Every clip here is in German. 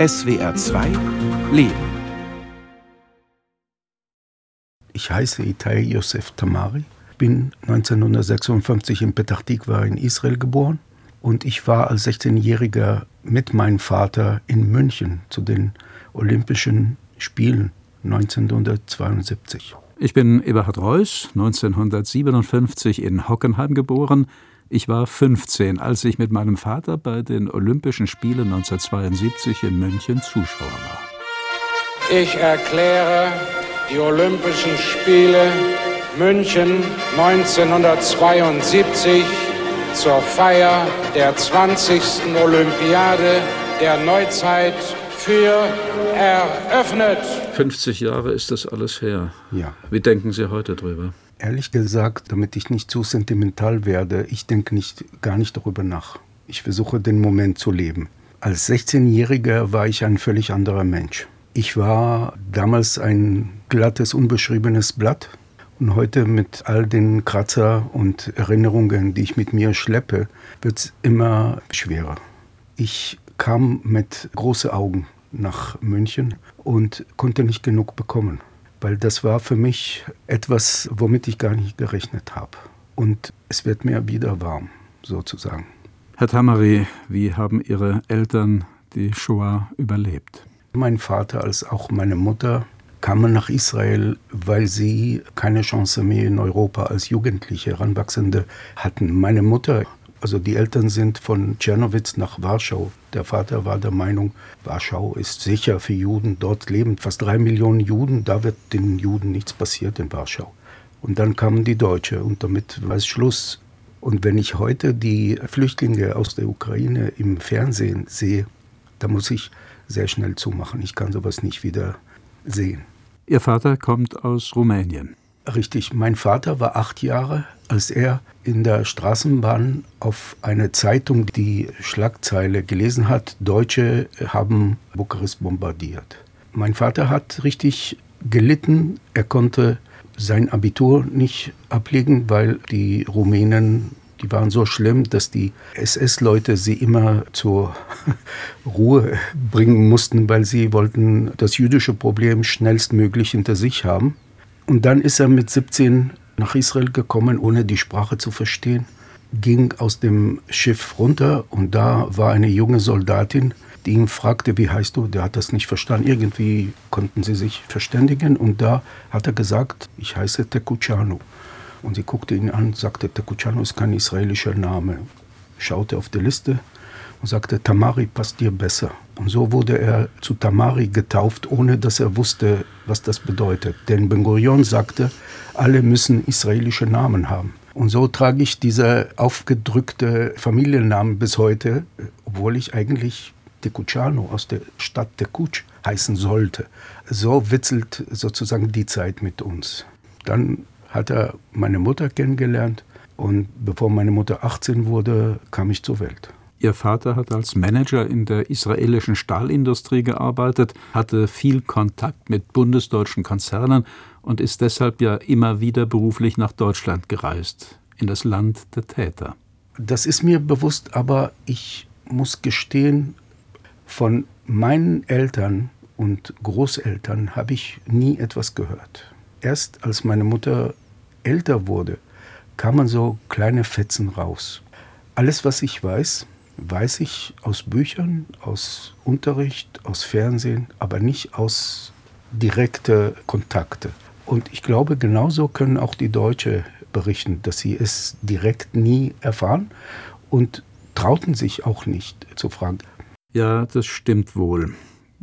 SWR 2 Leben. Ich heiße Itai Yosef Tamari, bin 1956 in Petah Tikva in Israel geboren und ich war als 16-Jähriger mit meinem Vater in München zu den Olympischen Spielen 1972. Ich bin Eberhard Reuss, 1957 in Hockenheim geboren. Ich war 15, als ich mit meinem Vater bei den Olympischen Spielen 1972 in München Zuschauer war. Ich erkläre die Olympischen Spiele München 1972 zur Feier der 20. Olympiade der Neuzeit für eröffnet. 50 Jahre ist das alles her. Ja. Wie denken Sie heute drüber? Ehrlich gesagt, damit ich nicht zu sentimental werde, ich denke nicht, gar nicht darüber nach. Ich versuche den Moment zu leben. Als 16-Jähriger war ich ein völlig anderer Mensch. Ich war damals ein glattes, unbeschriebenes Blatt. Und heute mit all den Kratzer und Erinnerungen, die ich mit mir schleppe, wird es immer schwerer. Ich kam mit großen Augen nach München und konnte nicht genug bekommen, weil das war für mich etwas, womit ich gar nicht gerechnet habe. Und es wird mir wieder warm, sozusagen. Herr Tamari, wie haben Ihre Eltern die Shoah überlebt? Mein Vater als auch meine Mutter kamen nach Israel, weil sie keine Chance mehr in Europa als Jugendliche, Heranwachsende hatten. Meine Mutter also die Eltern sind von Tschernowitz nach Warschau. Der Vater war der Meinung, Warschau ist sicher für Juden. Dort leben fast drei Millionen Juden. Da wird den Juden nichts passiert in Warschau. Und dann kamen die Deutsche und damit war es Schluss. Und wenn ich heute die Flüchtlinge aus der Ukraine im Fernsehen sehe, da muss ich sehr schnell zumachen. Ich kann sowas nicht wieder sehen. Ihr Vater kommt aus Rumänien. Richtig, mein Vater war acht Jahre, als er in der Straßenbahn auf eine Zeitung die Schlagzeile gelesen hat, Deutsche haben Bukarest bombardiert. Mein Vater hat richtig gelitten. Er konnte sein Abitur nicht ablegen, weil die Rumänen, die waren so schlimm, dass die SS-Leute sie immer zur Ruhe bringen mussten, weil sie wollten das jüdische Problem schnellstmöglich hinter sich haben. Und dann ist er mit 17 nach Israel gekommen, ohne die Sprache zu verstehen, ging aus dem Schiff runter und da war eine junge Soldatin, die ihn fragte, wie heißt du? Der hat das nicht verstanden. Irgendwie konnten sie sich verständigen und da hat er gesagt, ich heiße Tekuchano. Und sie guckte ihn an, sagte, Tekuchano ist kein israelischer Name. Schaute auf die Liste und sagte, Tamari passt dir besser. Und so wurde er zu Tamari getauft, ohne dass er wusste, was das bedeutet. Denn Ben Gurion sagte, alle müssen israelische Namen haben. Und so trage ich diese aufgedrückte Familiennamen bis heute, obwohl ich eigentlich Tekuchano aus der Stadt Tekuch heißen sollte. So witzelt sozusagen die Zeit mit uns. Dann hat er meine Mutter kennengelernt und bevor meine Mutter 18 wurde, kam ich zur Welt. Ihr Vater hat als Manager in der israelischen Stahlindustrie gearbeitet, hatte viel Kontakt mit bundesdeutschen Konzernen und ist deshalb ja immer wieder beruflich nach Deutschland gereist, in das Land der Täter. Das ist mir bewusst, aber ich muss gestehen, von meinen Eltern und Großeltern habe ich nie etwas gehört. Erst als meine Mutter älter wurde, kamen so kleine Fetzen raus. Alles, was ich weiß, weiß ich aus Büchern, aus Unterricht, aus Fernsehen, aber nicht aus direkte Kontakte. Und ich glaube, genauso können auch die Deutsche berichten, dass sie es direkt nie erfahren und trauten sich auch nicht zu fragen. Ja, das stimmt wohl.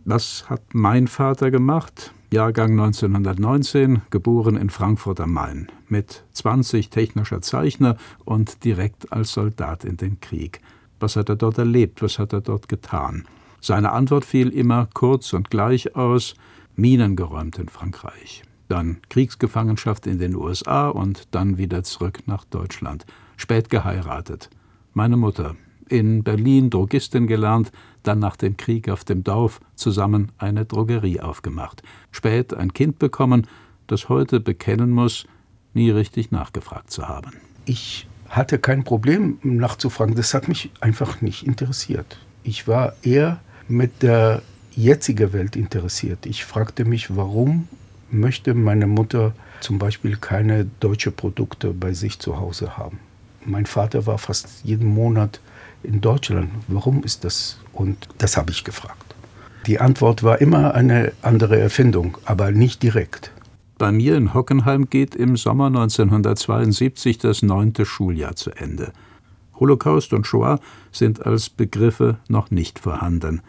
Was hat mein Vater gemacht? Jahrgang 1919, geboren in Frankfurt am Main, mit 20 technischer Zeichner und direkt als Soldat in den Krieg. Was hat er dort erlebt? Was hat er dort getan? Seine Antwort fiel immer kurz und gleich aus: Minen geräumt in Frankreich. Dann Kriegsgefangenschaft in den USA und dann wieder zurück nach Deutschland. Spät geheiratet. Meine Mutter. In Berlin Drogistin gelernt, dann nach dem Krieg auf dem Dorf zusammen eine Drogerie aufgemacht. Spät ein Kind bekommen, das heute bekennen muss, nie richtig nachgefragt zu haben. Ich hatte kein Problem nachzufragen. Das hat mich einfach nicht interessiert. Ich war eher mit der jetzige Welt interessiert. Ich fragte mich, warum möchte meine Mutter zum Beispiel keine deutsche Produkte bei sich zu Hause haben. Mein Vater war fast jeden Monat in Deutschland. Warum ist das? Und das habe ich gefragt. Die Antwort war immer eine andere Erfindung, aber nicht direkt. Bei mir in Hockenheim geht im Sommer 1972 das neunte Schuljahr zu Ende. Holocaust und Shoah sind als Begriffe noch nicht vorhanden.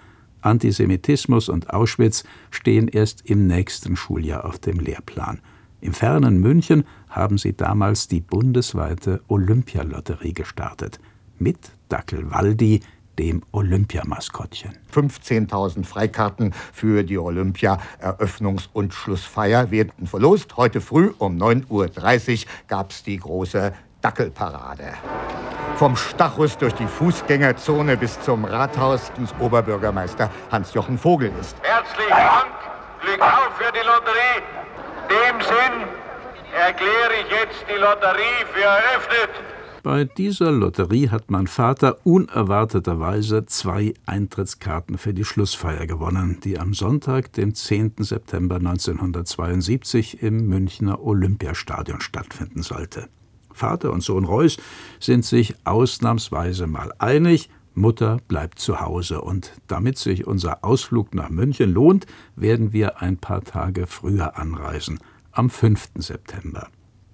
Antisemitismus und Auschwitz stehen erst im nächsten Schuljahr auf dem Lehrplan. Im fernen München haben sie damals die bundesweite Olympialotterie gestartet. Mit Dackel Waldi, dem Olympiamaskottchen. 15.000 Freikarten für die Olympia-Eröffnungs- und Schlussfeier werden verlost. Heute früh um 9.30 Uhr gab es die große Dackelparade. Vom Stachus durch die Fußgängerzone bis zum Rathaus des Oberbürgermeister Hans-Jochen Vogel ist. Herzlichen Dank, Glück auf für die Lotterie. In dem Sinn erkläre ich jetzt die Lotterie für eröffnet. Bei dieser Lotterie hat mein Vater unerwarteterweise zwei Eintrittskarten für die Schlussfeier gewonnen, die am Sonntag, dem 10. September 1972 im Münchner Olympiastadion stattfinden sollte. Vater und Sohn Reuß sind sich ausnahmsweise mal einig, Mutter bleibt zu Hause. Und damit sich unser Ausflug nach München lohnt, werden wir ein paar Tage früher anreisen, am 5. September.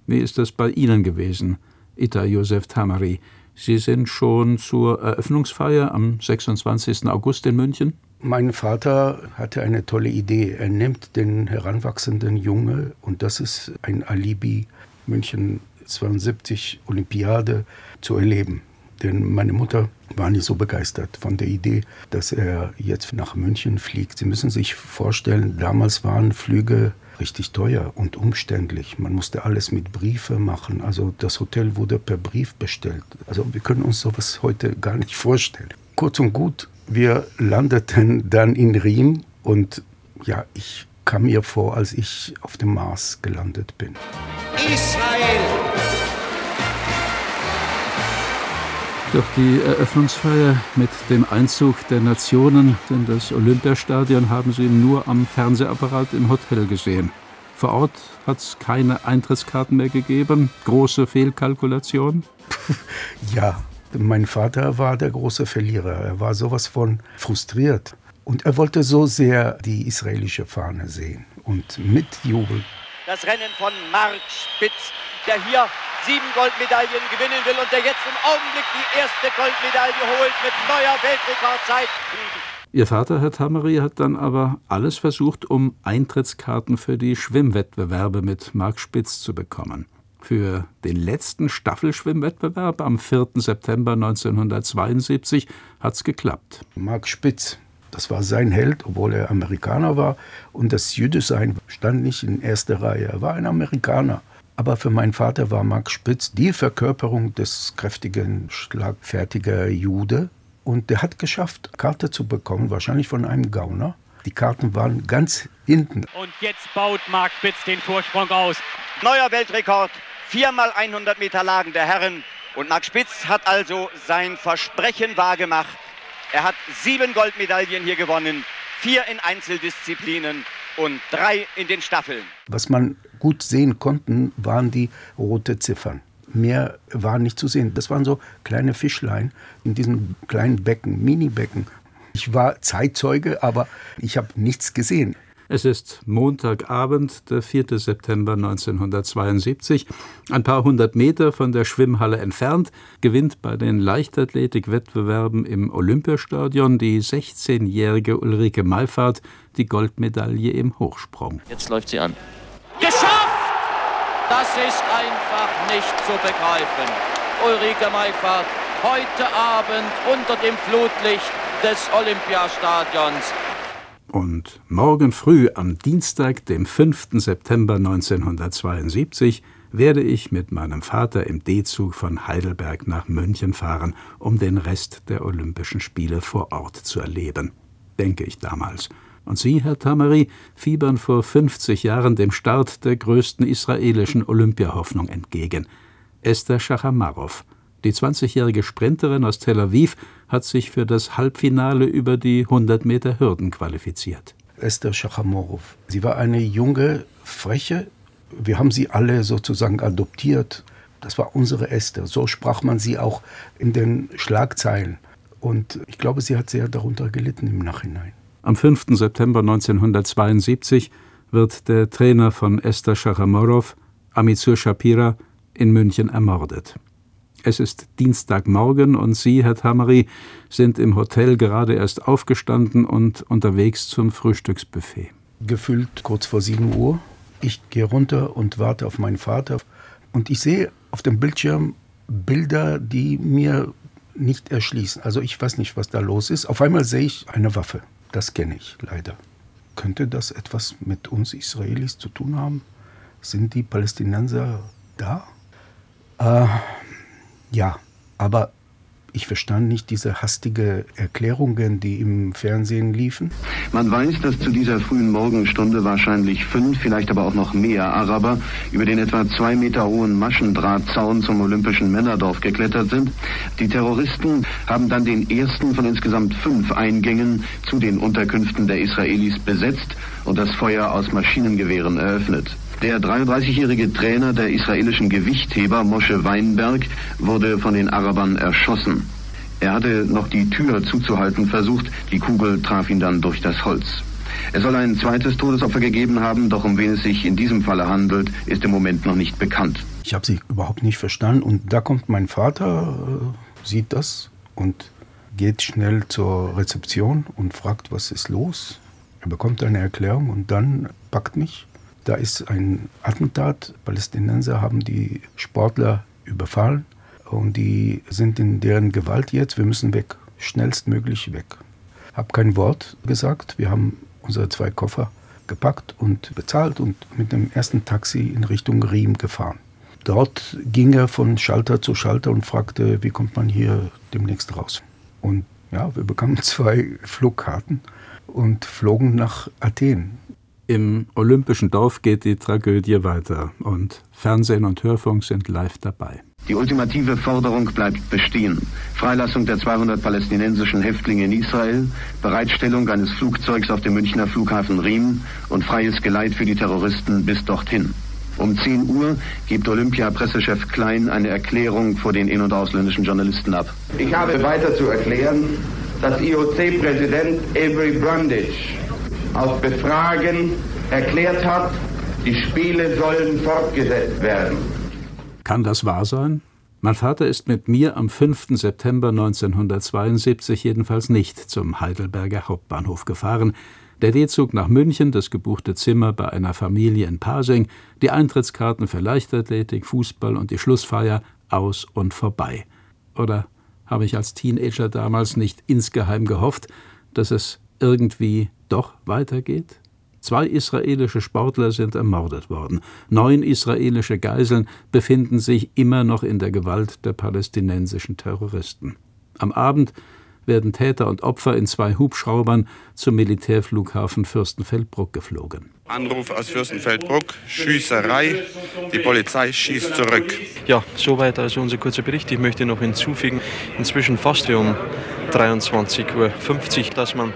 Wie ist es bei Ihnen gewesen? Ita Josef Tamari. Sie sind schon zur Eröffnungsfeier am 26. August in München? Mein Vater hatte eine tolle Idee. Er nimmt den heranwachsenden Junge und das ist ein Alibi, München 72 Olympiade zu erleben. Denn meine Mutter war nicht so begeistert von der Idee, dass er jetzt nach München fliegt. Sie müssen sich vorstellen, damals waren Flüge richtig teuer und umständlich. Man musste alles mit Briefe machen. Also das Hotel wurde per Brief bestellt. Also wir können uns sowas heute gar nicht vorstellen. Kurz und gut, wir landeten dann in Riem und ja, ich kam mir vor, als ich auf dem Mars gelandet bin. Israel! Doch die Eröffnungsfeier mit dem Einzug der Nationen in das Olympiastadion haben Sie nur am Fernsehapparat im Hotel gesehen. Vor Ort hat es keine Eintrittskarten mehr gegeben. Große Fehlkalkulation? ja, mein Vater war der große Verlierer. Er war sowas von frustriert. Und er wollte so sehr die israelische Fahne sehen und mitjubeln. Das Rennen von Mark Spitz, der hier sieben Goldmedaillen gewinnen will und der jetzt im Augenblick die erste Goldmedaille holt mit neuer Weltrekordzeit. Ihr Vater, Herr Tamari, hat dann aber alles versucht, um Eintrittskarten für die Schwimmwettbewerbe mit Mark Spitz zu bekommen. Für den letzten Staffelschwimmwettbewerb am 4. September 1972 hat es geklappt. Mark Spitz, das war sein Held, obwohl er Amerikaner war. Und das Jüdischsein stand nicht in erster Reihe. Er war ein Amerikaner. Aber für meinen Vater war Max Spitz die Verkörperung des kräftigen, schlagfertigen Jude. Und der hat geschafft, Karte zu bekommen, wahrscheinlich von einem Gauner. Die Karten waren ganz hinten. Und jetzt baut Mark Spitz den Vorsprung aus. Neuer Weltrekord, viermal 100 Meter Lagen der Herren. Und Mark Spitz hat also sein Versprechen wahrgemacht. Er hat sieben Goldmedaillen hier gewonnen, vier in Einzeldisziplinen und drei in den Staffeln. Was man gut sehen konnte, waren die roten Ziffern. Mehr war nicht zu sehen. Das waren so kleine Fischlein in diesen kleinen Becken, Mini-Becken. Ich war Zeitzeuge, aber ich habe nichts gesehen. Es ist Montagabend, der 4. September 1972. Ein paar hundert Meter von der Schwimmhalle entfernt gewinnt bei den Leichtathletikwettbewerben im Olympiastadion die 16-jährige Ulrike Meifert die Goldmedaille im Hochsprung. Jetzt läuft sie an. Das ist einfach nicht zu begreifen. Ulrike Meifert heute Abend unter dem Flutlicht des Olympiastadions und morgen früh am Dienstag, dem 5. September 1972, werde ich mit meinem Vater im D-Zug von Heidelberg nach München fahren, um den Rest der Olympischen Spiele vor Ort zu erleben. Denke ich damals. Und Sie, Herr Tamari, fiebern vor 50 Jahren dem Start der größten israelischen Olympiahoffnung entgegen. Esther Schachamarow, Die 20-jährige Sprinterin aus Tel Aviv hat sich für das Halbfinale über die 100 Meter Hürden qualifiziert. Esther Schachamorov. Sie war eine junge, freche. Wir haben sie alle sozusagen adoptiert. Das war unsere Esther. So sprach man sie auch in den Schlagzeilen. Und ich glaube, sie hat sehr darunter gelitten im Nachhinein. Am 5. September 1972 wird der Trainer von Esther Schachamorov, Amitsur Shapira, in München ermordet. Es ist Dienstagmorgen und Sie, Herr Tamari, sind im Hotel gerade erst aufgestanden und unterwegs zum Frühstücksbuffet. Gefühlt kurz vor 7 Uhr. Ich gehe runter und warte auf meinen Vater. Und ich sehe auf dem Bildschirm Bilder, die mir nicht erschließen. Also ich weiß nicht, was da los ist. Auf einmal sehe ich eine Waffe. Das kenne ich leider. Könnte das etwas mit uns Israelis zu tun haben? Sind die Palästinenser da? Äh, ja, aber ich verstand nicht diese hastige Erklärungen, die im Fernsehen liefen. Man weiß, dass zu dieser frühen Morgenstunde wahrscheinlich fünf, vielleicht aber auch noch mehr Araber über den etwa zwei Meter hohen Maschendrahtzaun zum Olympischen Männerdorf geklettert sind. Die Terroristen haben dann den ersten von insgesamt fünf Eingängen zu den Unterkünften der Israelis besetzt und das Feuer aus Maschinengewehren eröffnet. Der 33-jährige Trainer der israelischen Gewichtheber Moshe Weinberg wurde von den Arabern erschossen. Er hatte noch die Tür zuzuhalten versucht, die Kugel traf ihn dann durch das Holz. Es soll ein zweites Todesopfer gegeben haben, doch um wen es sich in diesem Falle handelt, ist im Moment noch nicht bekannt. Ich habe sie überhaupt nicht verstanden und da kommt mein Vater, äh, sieht das und geht schnell zur Rezeption und fragt, was ist los. Er bekommt eine Erklärung und dann packt mich da ist ein Attentat. Palästinenser haben die Sportler überfallen und die sind in deren Gewalt jetzt. Wir müssen weg, schnellstmöglich weg. Hab kein Wort gesagt. Wir haben unsere zwei Koffer gepackt und bezahlt und mit dem ersten Taxi in Richtung Riem gefahren. Dort ging er von Schalter zu Schalter und fragte, wie kommt man hier demnächst raus. Und ja, wir bekamen zwei Flugkarten und flogen nach Athen. Im Olympischen Dorf geht die Tragödie weiter und Fernsehen und Hörfunk sind live dabei. Die ultimative Forderung bleibt bestehen. Freilassung der 200 palästinensischen Häftlinge in Israel, Bereitstellung eines Flugzeugs auf dem Münchner Flughafen Riem und freies Geleit für die Terroristen bis dorthin. Um 10 Uhr gibt Olympia-Pressechef Klein eine Erklärung vor den in- und ausländischen Journalisten ab. Ich habe weiter zu erklären, dass IOC-Präsident Avery Brundage auf Befragen erklärt hat, die Spiele sollen fortgesetzt werden. Kann das wahr sein? Mein Vater ist mit mir am 5. September 1972 jedenfalls nicht zum Heidelberger Hauptbahnhof gefahren. Der D-Zug nach München, das gebuchte Zimmer bei einer Familie in Pasing, die Eintrittskarten für Leichtathletik, Fußball und die Schlussfeier aus und vorbei. Oder habe ich als Teenager damals nicht insgeheim gehofft, dass es irgendwie doch weitergeht? Zwei israelische Sportler sind ermordet worden. Neun israelische Geiseln befinden sich immer noch in der Gewalt der palästinensischen Terroristen. Am Abend werden Täter und Opfer in zwei Hubschraubern zum Militärflughafen Fürstenfeldbruck geflogen. Anruf aus Fürstenfeldbruck, Schießerei, die Polizei schießt zurück. Ja, soweit also unser kurzer Bericht. Ich möchte noch hinzufügen, inzwischen fast um 23.50 Uhr, dass man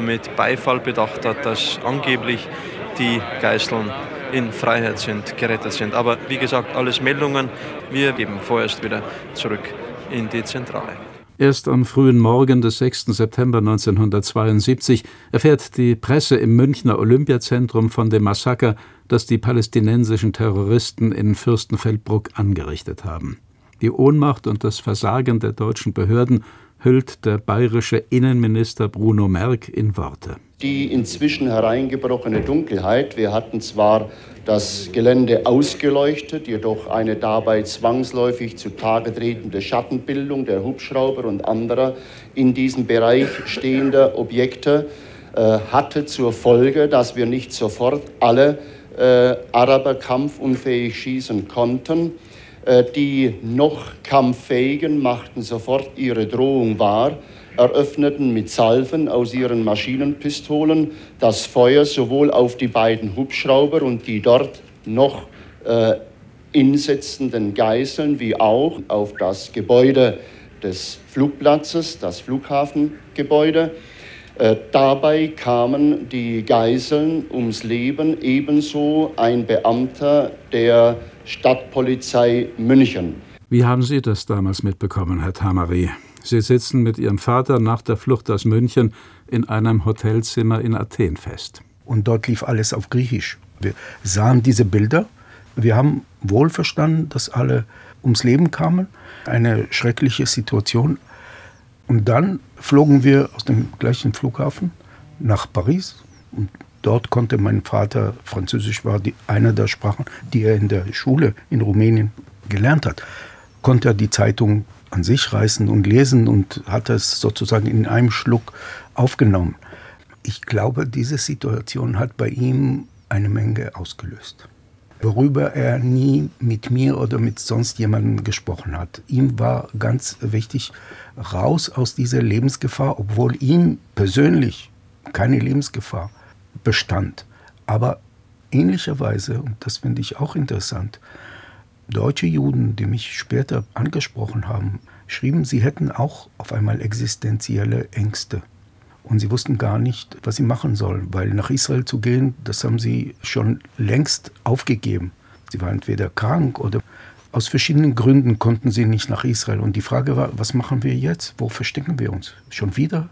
mit Beifall bedacht hat, dass angeblich die Geiseln in Freiheit sind, gerettet sind. Aber wie gesagt, alles Meldungen. Wir geben vorerst wieder zurück in die Zentrale. Erst am frühen Morgen des 6. September 1972 erfährt die Presse im Münchner Olympiazentrum von dem Massaker, das die palästinensischen Terroristen in Fürstenfeldbruck angerichtet haben. Die Ohnmacht und das Versagen der deutschen Behörden hüllt der bayerische Innenminister Bruno Merck in Worte. Die inzwischen hereingebrochene Dunkelheit, wir hatten zwar das Gelände ausgeleuchtet, jedoch eine dabei zwangsläufig zutage tretende Schattenbildung der Hubschrauber und anderer in diesem Bereich stehender Objekte äh, hatte zur Folge, dass wir nicht sofort alle äh, Araber kampfunfähig schießen konnten. Äh, die noch kampffähigen machten sofort ihre Drohung wahr, eröffneten mit Salven aus ihren Maschinenpistolen das Feuer sowohl auf die beiden Hubschrauber und die dort noch äh, insetzenden Geiseln wie auch auf das Gebäude des Flugplatzes, das Flughafengebäude. Äh, dabei kamen die Geiseln ums Leben, ebenso ein Beamter der Stadtpolizei München. Wie haben Sie das damals mitbekommen, Herr Tamari? Sie sitzen mit Ihrem Vater nach der Flucht aus München in einem Hotelzimmer in Athen fest. Und dort lief alles auf Griechisch. Wir sahen diese Bilder. Wir haben wohl verstanden, dass alle ums Leben kamen. Eine schreckliche Situation. Und dann flogen wir aus dem gleichen Flughafen nach Paris. Und dort konnte mein Vater, Französisch war die, eine der Sprachen, die er in der Schule in Rumänien gelernt hat, konnte er die Zeitung an sich reißen und lesen und hat es sozusagen in einem Schluck aufgenommen. Ich glaube, diese Situation hat bei ihm eine Menge ausgelöst worüber er nie mit mir oder mit sonst jemandem gesprochen hat. Ihm war ganz wichtig, raus aus dieser Lebensgefahr, obwohl ihm persönlich keine Lebensgefahr bestand. Aber ähnlicherweise, und das finde ich auch interessant, deutsche Juden, die mich später angesprochen haben, schrieben, sie hätten auch auf einmal existenzielle Ängste. Und sie wussten gar nicht, was sie machen sollen, weil nach Israel zu gehen, das haben sie schon längst aufgegeben. Sie waren entweder krank oder aus verschiedenen Gründen konnten sie nicht nach Israel. Und die Frage war, was machen wir jetzt? Wo verstecken wir uns? Schon wieder?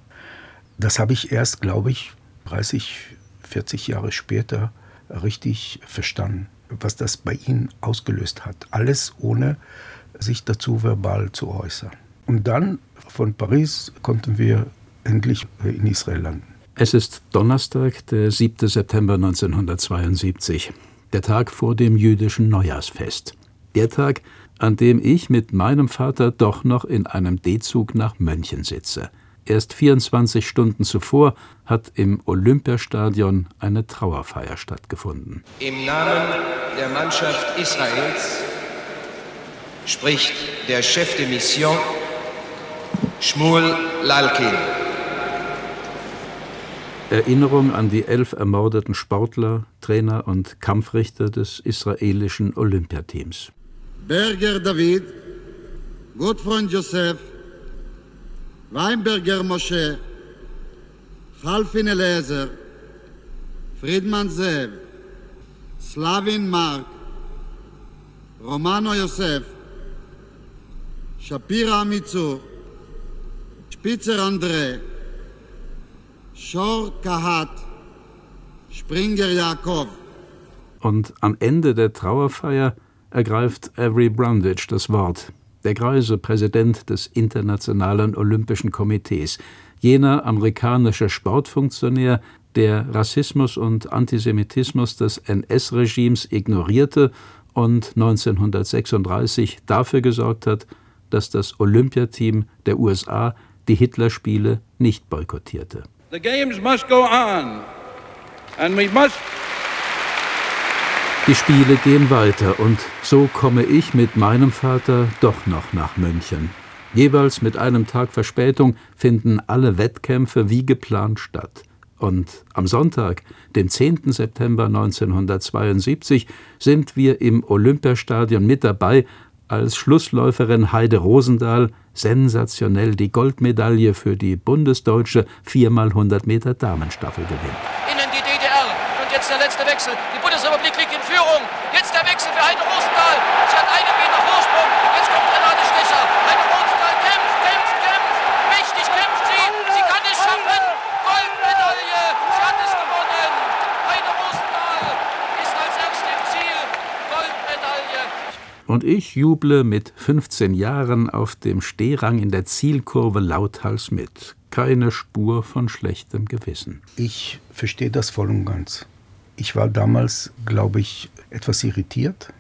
Das habe ich erst, glaube ich, 30, 40 Jahre später richtig verstanden, was das bei ihnen ausgelöst hat. Alles ohne sich dazu verbal zu äußern. Und dann von Paris konnten wir endlich in Israel landen. Es ist Donnerstag, der 7. September 1972, der Tag vor dem jüdischen Neujahrsfest. Der Tag, an dem ich mit meinem Vater doch noch in einem D-Zug nach München sitze. Erst 24 Stunden zuvor hat im Olympiastadion eine Trauerfeier stattgefunden. Im Namen der Mannschaft Israels spricht der Chef de Mission Shmuel Lalkin. Erinnerung an die elf ermordeten Sportler, Trainer und Kampfrichter des israelischen Olympiateams. Berger David, Gottfreund Josef, Weinberger Moshe, Halfin Eliezer, Friedmann Zev, Slavin Mark, Romano Josef, Shapira Mitzur, Spitzer André, Schor Kahat, Springer Jakob. Und am Ende der Trauerfeier ergreift Avery Brundage das Wort, der greise Präsident des Internationalen Olympischen Komitees, jener amerikanische Sportfunktionär, der Rassismus und Antisemitismus des NS-Regimes ignorierte und 1936 dafür gesorgt hat, dass das Olympiateam der USA die Hitlerspiele nicht boykottierte. The games must go on. And we must die Spiele gehen weiter und so komme ich mit meinem Vater doch noch nach München. Jeweils mit einem Tag Verspätung finden alle Wettkämpfe wie geplant statt. Und am Sonntag, dem 10. September 1972, sind wir im Olympiastadion mit dabei, als Schlussläuferin Heide Rosendahl sensationell die Goldmedaille für die bundesdeutsche 4x100 Meter Damenstaffel gewinnt. Innen die DDR und jetzt der letzte Wechsel. Die Bundesrepublik liegt in Führung. Jetzt der Wechsel für Heide Rosendahl. Sie hat einen Meter Vorsprung. Jetzt kommt Renate Stecher. Und ich juble mit 15 Jahren auf dem Stehrang in der Zielkurve lauthals mit. Keine Spur von schlechtem Gewissen. Ich verstehe das voll und ganz. Ich war damals, glaube ich, etwas irritiert.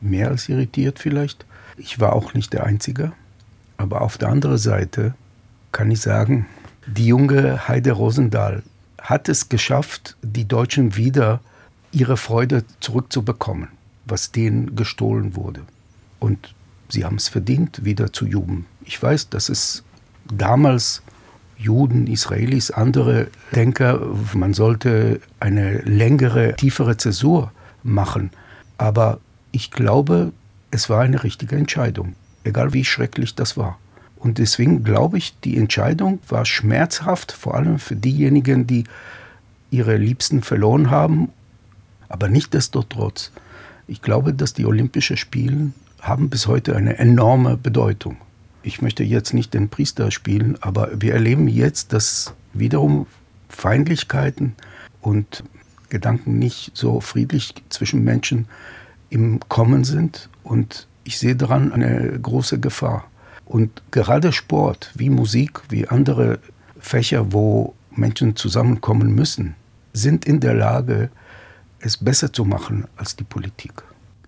Mehr als irritiert vielleicht. Ich war auch nicht der Einzige. Aber auf der anderen Seite kann ich sagen, die junge Heide Rosendahl hat es geschafft, die Deutschen wieder ihre Freude zurückzubekommen, was denen gestohlen wurde. Und sie haben es verdient, wieder zu jubeln. Ich weiß, dass es damals Juden, Israelis, andere Denker, man sollte eine längere, tiefere Zäsur machen. Aber ich glaube, es war eine richtige Entscheidung, egal wie schrecklich das war. Und deswegen glaube ich, die Entscheidung war schmerzhaft, vor allem für diejenigen, die ihre Liebsten verloren haben. Aber nichtdestotrotz, ich glaube, dass die Olympischen Spiele haben bis heute eine enorme Bedeutung. Ich möchte jetzt nicht den Priester spielen, aber wir erleben jetzt, dass wiederum Feindlichkeiten und Gedanken nicht so friedlich zwischen Menschen im Kommen sind. Und ich sehe daran eine große Gefahr. Und gerade Sport, wie Musik, wie andere Fächer, wo Menschen zusammenkommen müssen, sind in der Lage, es besser zu machen als die Politik.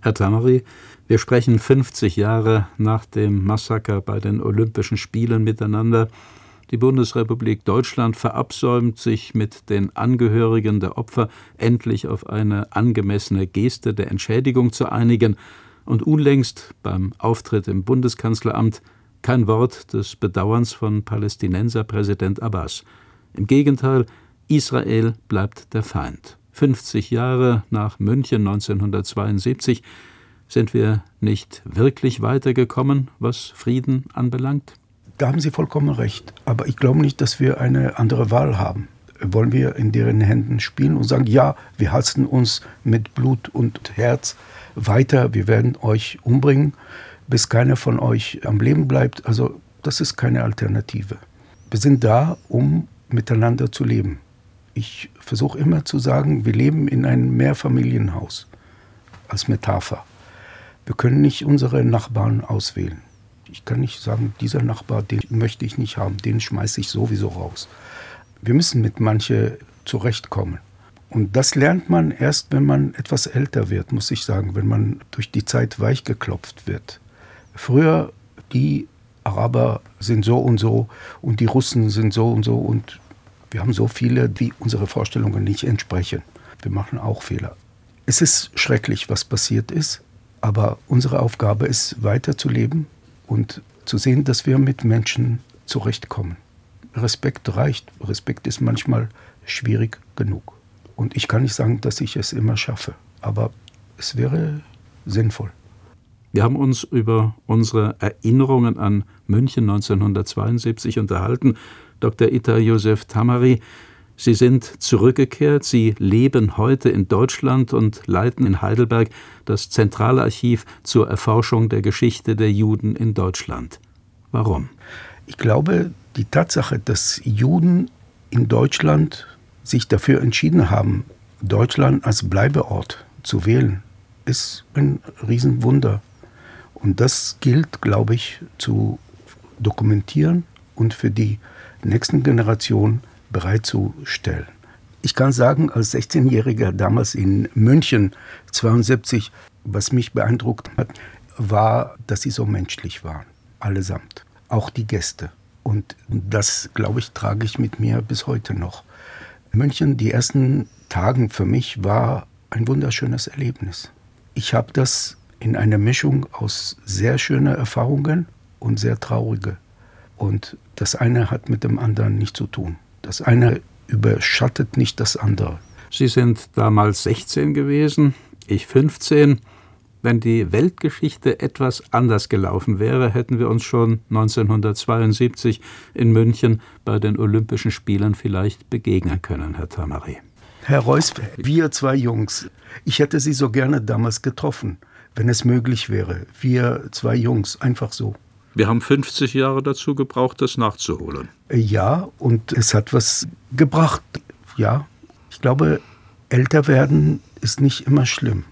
Herr Tamari, wir sprechen 50 Jahre nach dem Massaker bei den Olympischen Spielen miteinander. Die Bundesrepublik Deutschland verabsäumt sich mit den Angehörigen der Opfer endlich auf eine angemessene Geste der Entschädigung zu einigen und unlängst beim Auftritt im Bundeskanzleramt kein Wort des Bedauerns von Palästinenserpräsident Abbas. Im Gegenteil, Israel bleibt der Feind. 50 Jahre nach München 1972 sind wir nicht wirklich weitergekommen, was Frieden anbelangt? Da haben Sie vollkommen recht. Aber ich glaube nicht, dass wir eine andere Wahl haben. Wollen wir in deren Händen spielen und sagen, ja, wir hassen uns mit Blut und Herz weiter, wir werden euch umbringen bis keiner von euch am Leben bleibt. Also das ist keine Alternative. Wir sind da, um miteinander zu leben. Ich versuche immer zu sagen, wir leben in einem Mehrfamilienhaus als Metapher. Wir können nicht unsere Nachbarn auswählen. Ich kann nicht sagen, dieser Nachbar, den möchte ich nicht haben, den schmeiße ich sowieso raus. Wir müssen mit manche zurechtkommen. Und das lernt man erst, wenn man etwas älter wird, muss ich sagen, wenn man durch die Zeit weichgeklopft wird. Früher, die Araber sind so und so und die Russen sind so und so und wir haben so viele, die unsere Vorstellungen nicht entsprechen. Wir machen auch Fehler. Es ist schrecklich, was passiert ist, aber unsere Aufgabe ist, weiterzuleben und zu sehen, dass wir mit Menschen zurechtkommen. Respekt reicht. Respekt ist manchmal schwierig genug. Und ich kann nicht sagen, dass ich es immer schaffe, aber es wäre sinnvoll. Wir haben uns über unsere Erinnerungen an München 1972 unterhalten. Dr. Ita Josef Tamari, Sie sind zurückgekehrt, Sie leben heute in Deutschland und leiten in Heidelberg das Zentralarchiv zur Erforschung der Geschichte der Juden in Deutschland. Warum? Ich glaube, die Tatsache, dass Juden in Deutschland sich dafür entschieden haben, Deutschland als Bleibeort zu wählen, ist ein Riesenwunder. Und das gilt, glaube ich, zu dokumentieren und für die nächsten Generationen bereitzustellen. Ich kann sagen, als 16-Jähriger damals in München 72, was mich beeindruckt hat, war, dass sie so menschlich waren, allesamt, auch die Gäste. Und das, glaube ich, trage ich mit mir bis heute noch. München, die ersten Tagen für mich war ein wunderschönes Erlebnis. Ich habe das in einer Mischung aus sehr schönen Erfahrungen und sehr traurige. Und das eine hat mit dem anderen nichts zu tun. Das eine überschattet nicht das andere. Sie sind damals 16 gewesen, ich 15. Wenn die Weltgeschichte etwas anders gelaufen wäre, hätten wir uns schon 1972 in München bei den Olympischen Spielen vielleicht begegnen können, Herr Tamari. Herr Reuss, wir zwei Jungs, ich hätte Sie so gerne damals getroffen wenn es möglich wäre. Wir zwei Jungs, einfach so. Wir haben 50 Jahre dazu gebraucht, das nachzuholen. Ja, und es hat was gebracht. Ja, ich glaube, älter werden ist nicht immer schlimm.